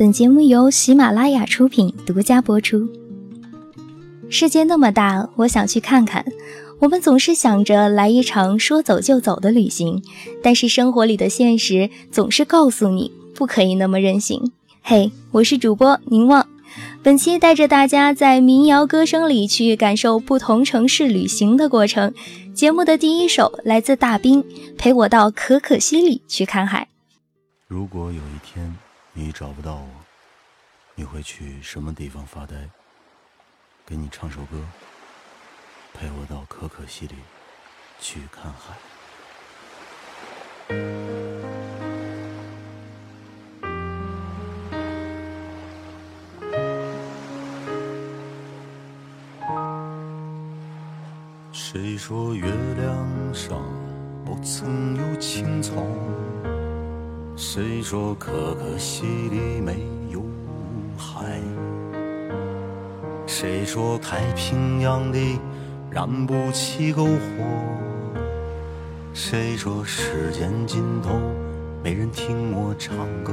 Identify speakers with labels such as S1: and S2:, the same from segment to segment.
S1: 本节目由喜马拉雅出品，独家播出。世界那么大，我想去看看。我们总是想着来一场说走就走的旅行，但是生活里的现实总是告诉你不可以那么任性。嘿，我是主播凝望，本期带着大家在民谣歌声里去感受不同城市旅行的过程。节目的第一首来自大兵，陪我到可可西里去看海。
S2: 如果有一天。你找不到我，你会去什么地方发呆？给你唱首歌，陪我到可可西里去看海。谁说月亮谁说可可西里没有海？谁说太平洋里燃不起篝火？谁说时间尽头没人听我唱歌？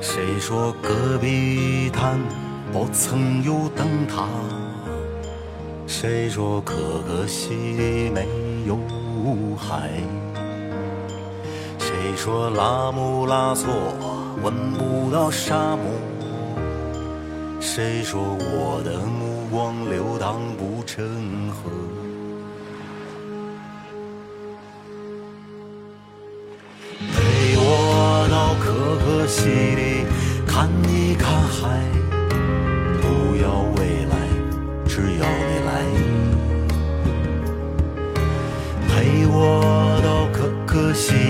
S2: 谁说戈壁滩不曾有灯塔？谁说可可西里没有海？说拉姆拉措闻不到沙漠？谁说我的目光流淌不成河？陪我到可可西里看一看海，不要未来，只要你来。陪我到可可西里。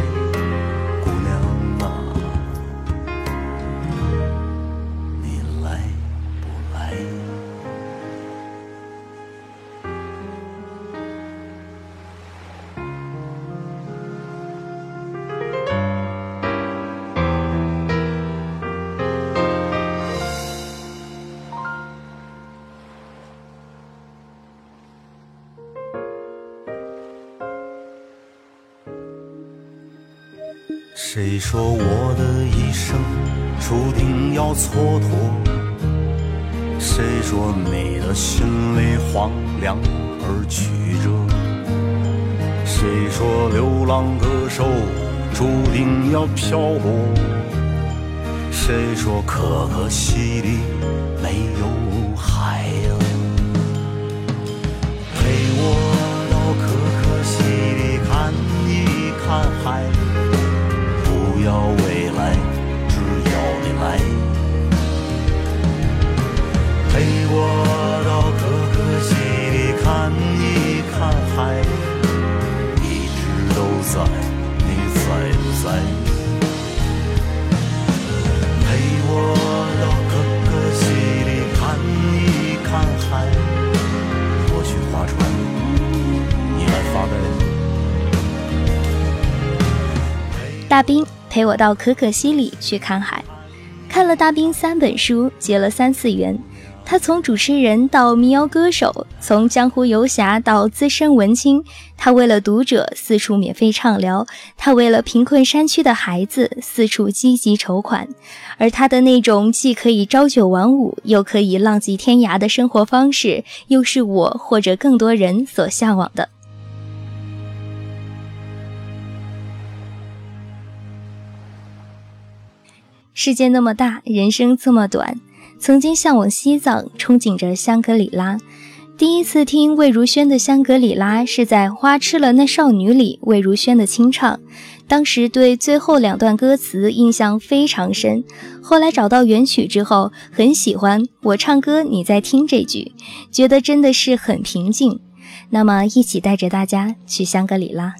S2: 谁说我的一生注定要蹉跎？谁说你的心里荒凉而曲折？谁说流浪歌手注定要漂泊？谁说可可西里没有海？陪我到可可西里看一看海。
S1: 大兵。陪我到可可西里去看海，看了大兵三本书，结了三次缘。他从主持人到民谣歌手，从江湖游侠到资深文青。他为了读者四处免费畅聊，他为了贫困山区的孩子四处积极筹款。而他的那种既可以朝九晚五，又可以浪迹天涯的生活方式，又是我或者更多人所向往的。世界那么大，人生这么短。曾经向往西藏，憧憬着香格里拉。第一次听魏如萱的《香格里拉》，是在《花痴了那少女》里魏如萱的清唱。当时对最后两段歌词印象非常深。后来找到原曲之后，很喜欢我唱歌你在听这句，觉得真的是很平静。那么，一起带着大家去香格里拉。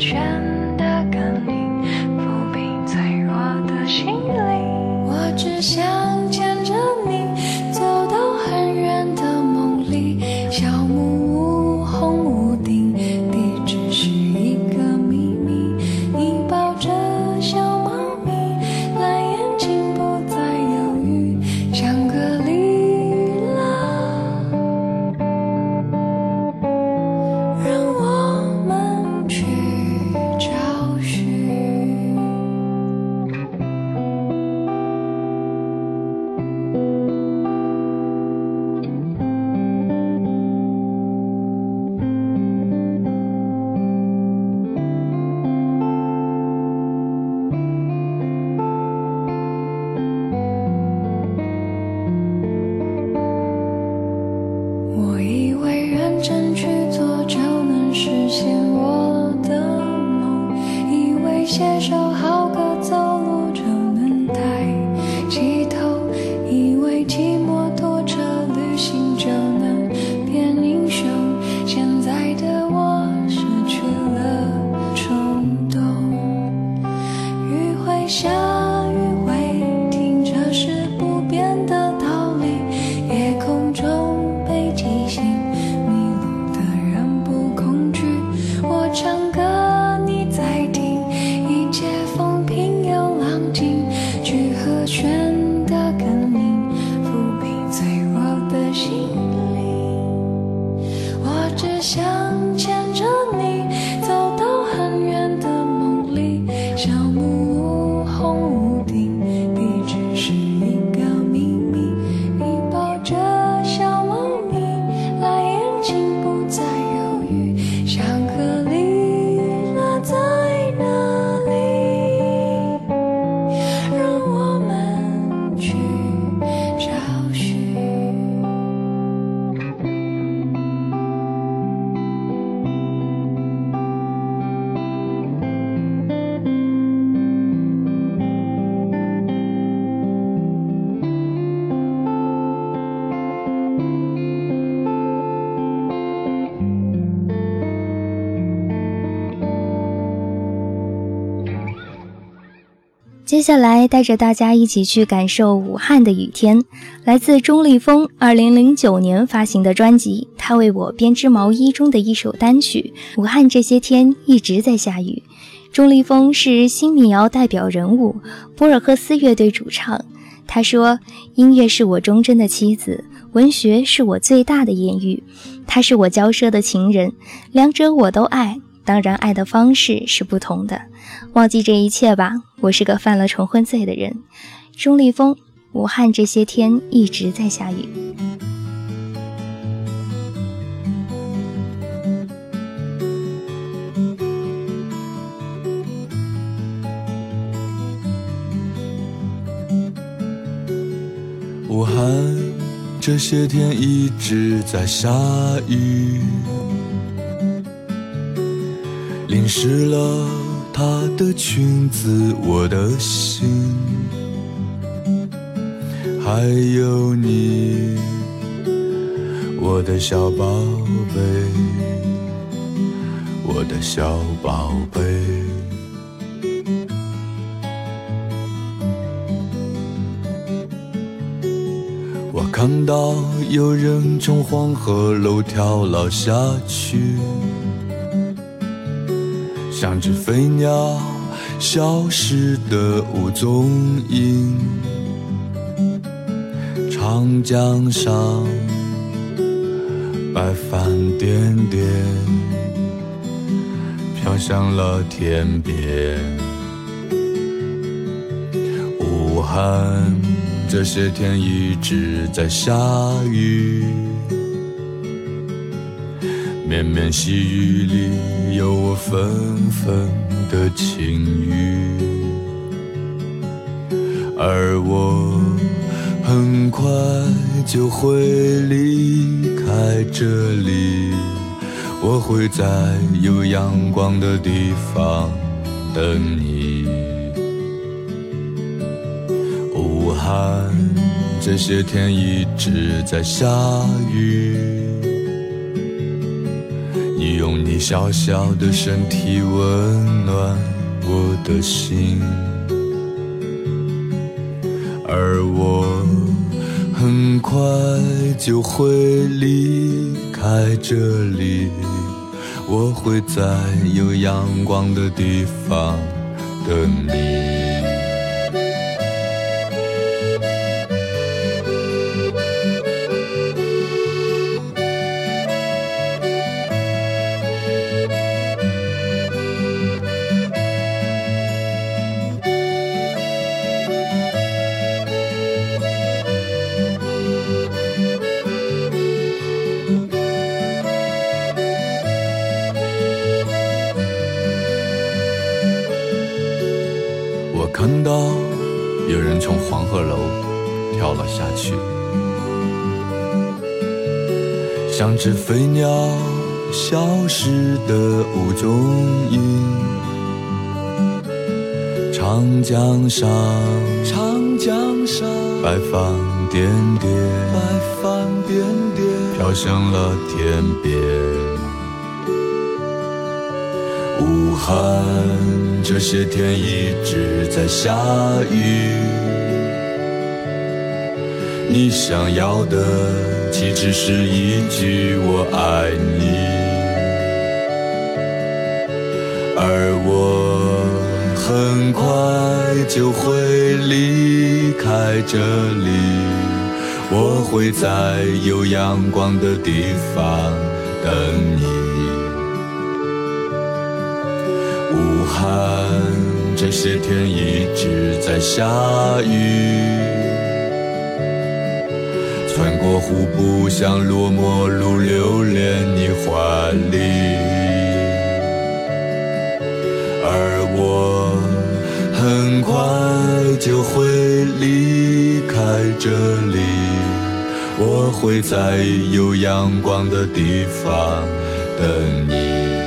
S3: 全实现我的梦，以为写上
S1: 接下来带着大家一起去感受武汉的雨天，来自钟立风二零零九年发行的专辑《他为我编织毛衣》中的一首单曲《武汉这些天一直在下雨》。钟立风是新民谣代表人物，博尔赫斯乐队主唱。他说：“音乐是我忠贞的妻子，文学是我最大的艳遇，他是我骄奢的情人，两者我都爱。”当然，爱的方式是不同的。忘记这一切吧，我是个犯了重婚罪的人。钟立风，武汉这些天一直在下雨。
S4: 武汉这些天一直在下雨。淋湿了她的裙子，我的心，还有你，我的小宝贝，我的小宝贝。我看到有人从黄河楼跳了下去。像只飞鸟消失的无踪影。长江上，白帆点点，飘向了天边。武汉这些天一直在下雨。绵绵细雨里有我纷纷的情语，而我很快就会离开这里，我会在有阳光的地方等你。武汉这些天一直在下雨。用你小小的身体温暖我的心，而我很快就会离开这里，我会在有阳光的地方等你。像只飞鸟消失的无踪影，长江上，长江上，白帆点点，白帆点点，飘向了天边。武汉这些天一直在下雨，你想要的。岂只是一句我爱你？而我很快就会离开这里，我会在有阳光的地方等你。武汉这些天一直在下雨。穿过湖泊，像落寞路，留恋你怀里。而我很快就会离开这里，我会在有阳光的地方等你。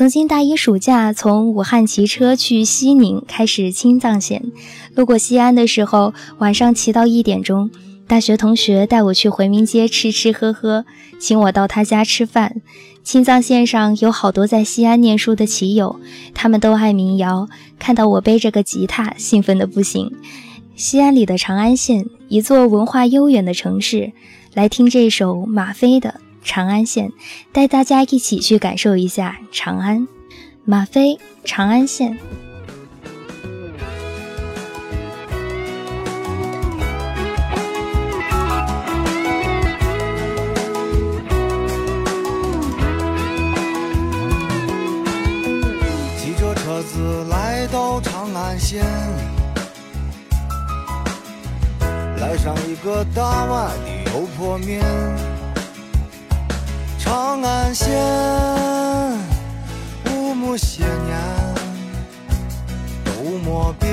S1: 曾经大一暑假从武汉骑车去西宁，开始青藏线。路过西安的时候，晚上骑到一点钟，大学同学带我去回民街吃吃喝喝，请我到他家吃饭。青藏线上有好多在西安念书的骑友，他们都爱民谣，看到我背着个吉他，兴奋的不行。西安里的长安县，一座文化悠远的城市，来听这首马飞的。长安县，带大家一起去感受一下长安。马飞，长安县。
S5: 骑着车子来到长安县，来上一个大碗的油泼面。长安县，五亩些年都没变。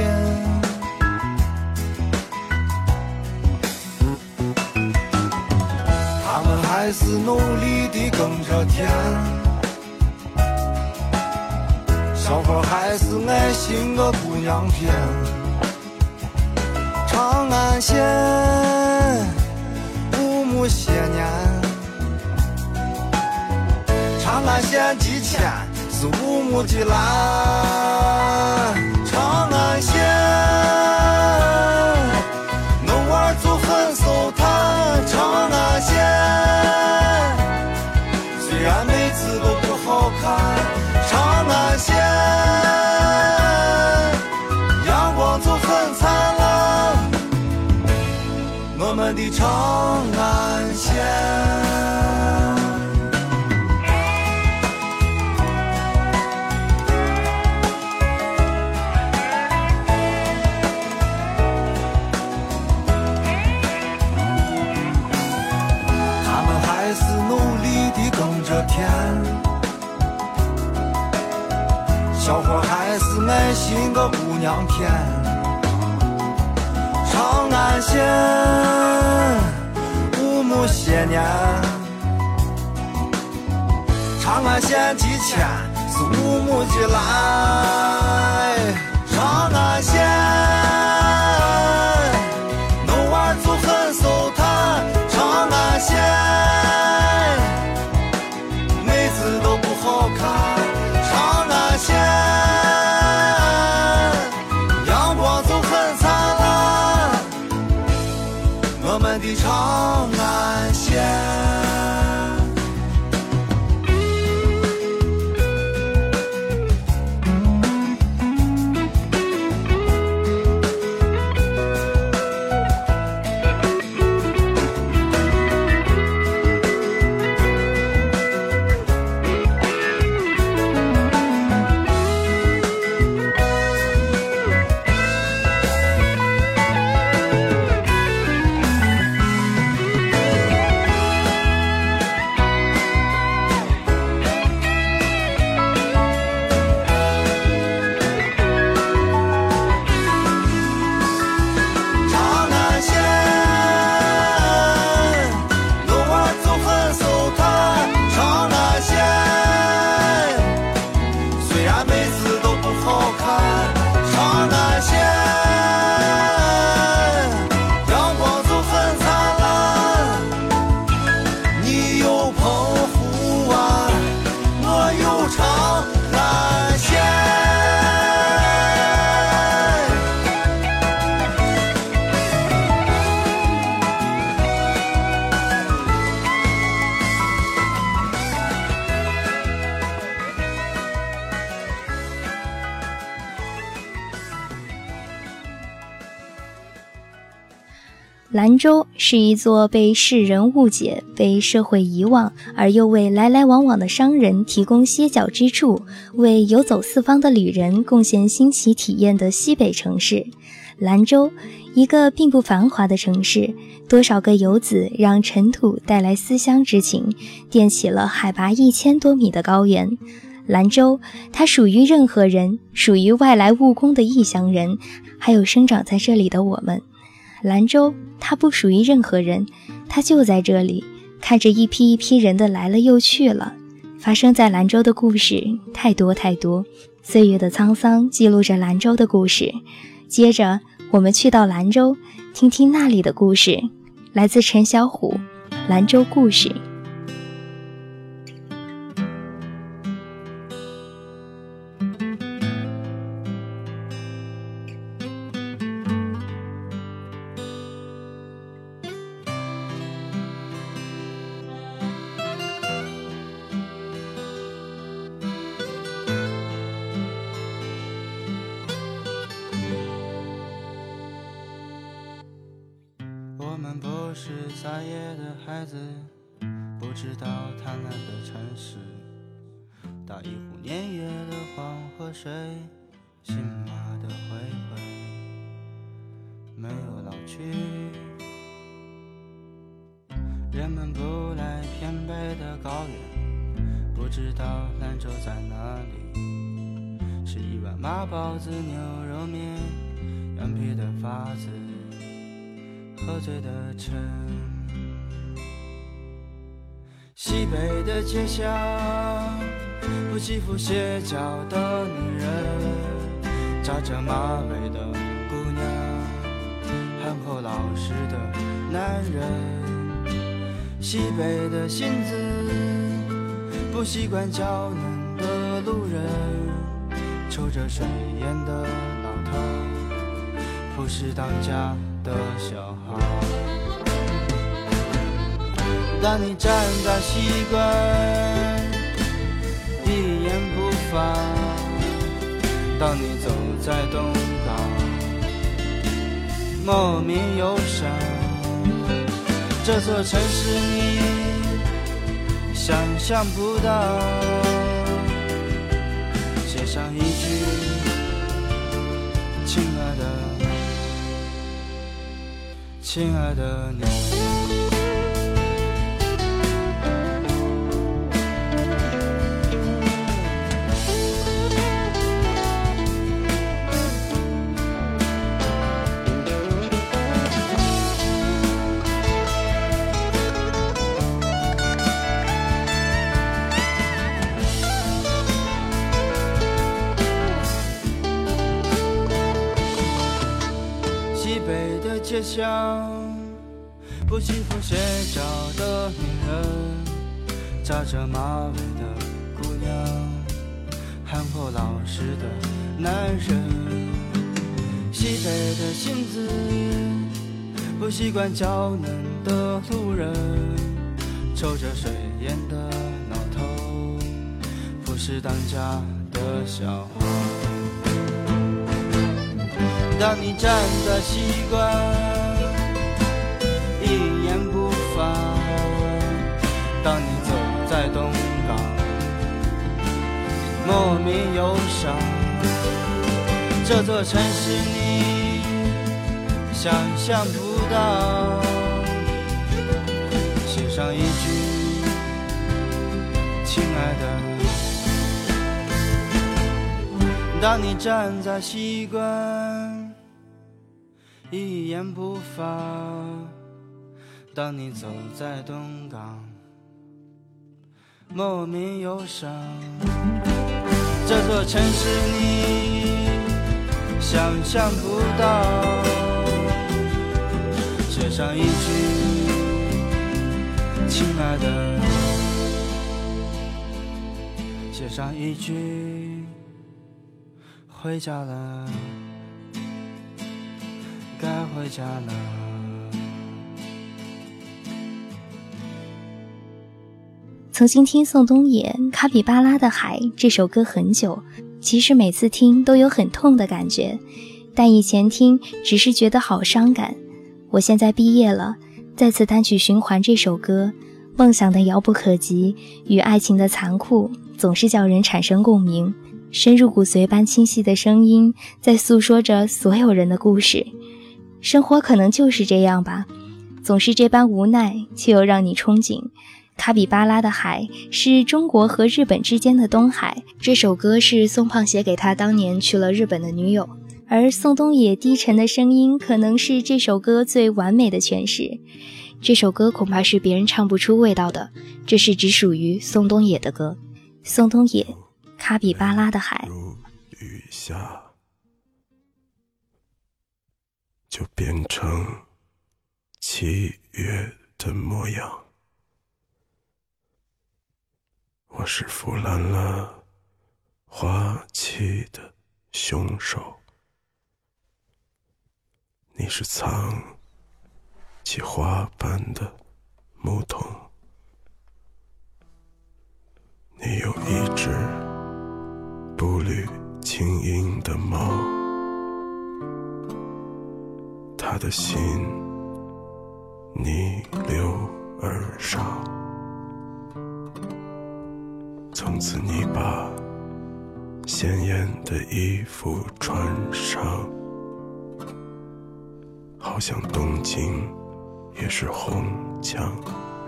S5: 他们还是努力地耕着田，小伙还是爱寻个姑娘片。长安县五亩些年，长安县几千是乌木的蓝，的长安县。
S1: 州是一座被世人误解、被社会遗忘，而又为来来往往的商人提供歇脚之处，为游走四方的旅人贡献新奇体验的西北城市。兰州，一个并不繁华的城市，多少个游子让尘土带来思乡之情，垫起了海拔一千多米的高原。兰州，它属于任何人，属于外来务工的异乡人，还有生长在这里的我们。兰州，它不属于任何人，它就在这里，看着一批一批人的来了又去了。发生在兰州的故事太多太多，岁月的沧桑记录着兰州的故事。接着，我们去到兰州，听听那里的故事。来自陈小虎，《兰州故事》。
S6: 是撒野的孩子，不知道贪婪的城市。打一壶年月的黄河水，信马的灰灰，没有老去。人们不来偏北的高原，不知道兰州在哪里。吃一碗马包子、牛肉面，羊皮的发子。喝醉的城，西北的街巷，不欺负斜角的女人，扎着马尾的姑娘，憨厚老实的男人。西北的性子，不习惯娇嫩的路人，抽着水烟的老头，不是当家的小孩。当你站在西关，一言不发；当你走在东港，莫名忧伤。这座城市你想象不到，写上一亲爱的你。不欺负斜角的女人，扎着马尾的姑娘，憨厚老实的男人。西北的性子，不习惯娇嫩的路人，抽着水烟的老头，不是当家的小孩。当你站在西关，这座城市你想象不到，写上一句，亲爱的。当你站在西关。一言不发。当你走在东港，莫名忧伤。这座城市你想象不到，写上一句，亲爱的，写上一句，回家了。该回家了。
S1: 曾经听宋冬野《卡比巴拉的海》这首歌很久，其实每次听都有很痛的感觉，但以前听只是觉得好伤感。我现在毕业了，再次单曲循环这首歌，梦想的遥不可及与爱情的残酷，总是叫人产生共鸣。深入骨髓般清晰的声音，在诉说着所有人的故事。生活可能就是这样吧，总是这般无奈，却又让你憧憬。卡比巴拉的海是中国和日本之间的东海。这首歌是宋胖写给他当年去了日本的女友，而宋冬野低沉的声音可能是这首歌最完美的诠释。这首歌恐怕是别人唱不出味道的，这是只属于宋冬野的歌。宋冬野，卡比巴拉的海。
S7: 雨下就变成七月的模样。我是腐烂了花期的凶手，你是藏起花瓣的牧童，你有一只步履轻盈的猫。他的心逆流而上，从此你把鲜艳的衣服穿上，好像东京也是红墙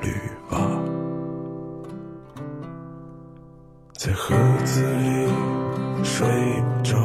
S7: 绿瓦，在盒子里睡着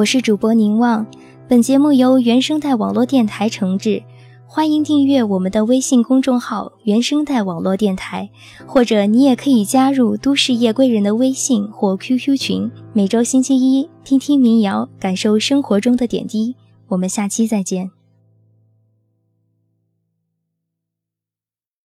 S1: 我是主播宁望。本节目由原生态网络电台承制，欢迎订阅我们的微信公众号“原生态网络电台”，或者你也可以加入都市夜归人的微信或 QQ 群，每周星期一听听民谣，感受生活中的点滴。我们下期再见。